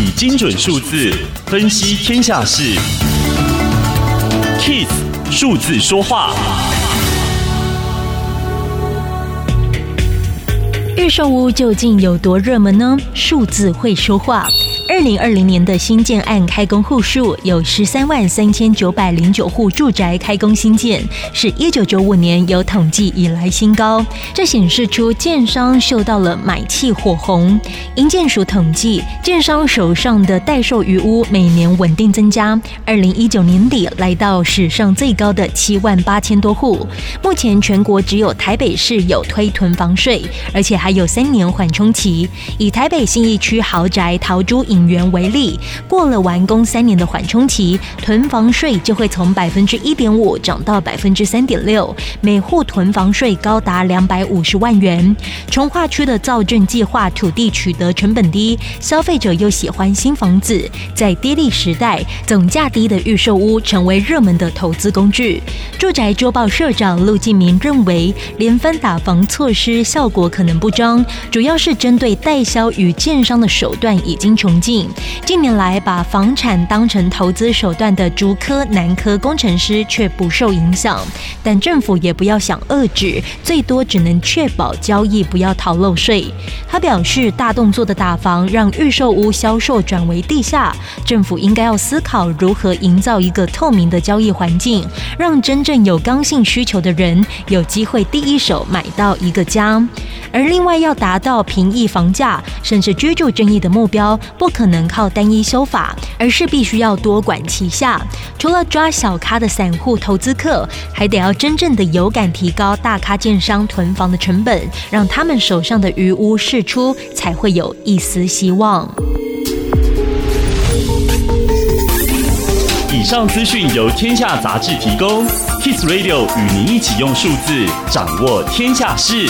以精准数字分析天下事，KISS 数字说话。预售屋究竟有多热门呢？数字会说话。二零二零年的新建案开工户数有十三万三千九百零九户住宅开工新建，是一九九五年有统计以来新高。这显示出建商嗅到了买气火红。营建署统计，建商手上的待售余屋每年稳定增加，二零一九年底来到史上最高的七万八千多户。目前全国只有台北市有推囤房税，而且还有三年缓冲期。以台北信义区豪宅陶朱隐园为例，过了完工三年的缓冲期，囤房税就会从百分之一点五涨到百分之三点六，每户囤房税高达两百五十万元。从化区的造镇计划土地取得成本低，消费者又喜欢新房子，在低利时代，总价低的预售屋成为热门的投资工具。住宅周报社长陆继明认为，连番打房措施效果可能不彰，主要是针对代销与建商的手段已经穷尽。近年来，把房产当成投资手段的竹科、南科工程师却不受影响，但政府也不要想遏制，最多只能确保交易不要逃漏税。他表示，大动作的打房让预售屋销售转为地下，政府应该要思考如何营造一个透明的交易环境，让真正有刚性需求的人有机会第一手买到一个家。而另外，要达到平抑房价甚至居住正义的目标，不可能靠单一修法，而是必须要多管齐下。除了抓小咖的散户投资客，还得要真正的有感提高大咖建商囤房的成本，让他们手上的余屋释出，才会有一丝希望。以上资讯由天下杂志提供，Kiss Radio 与您一起用数字掌握天下事。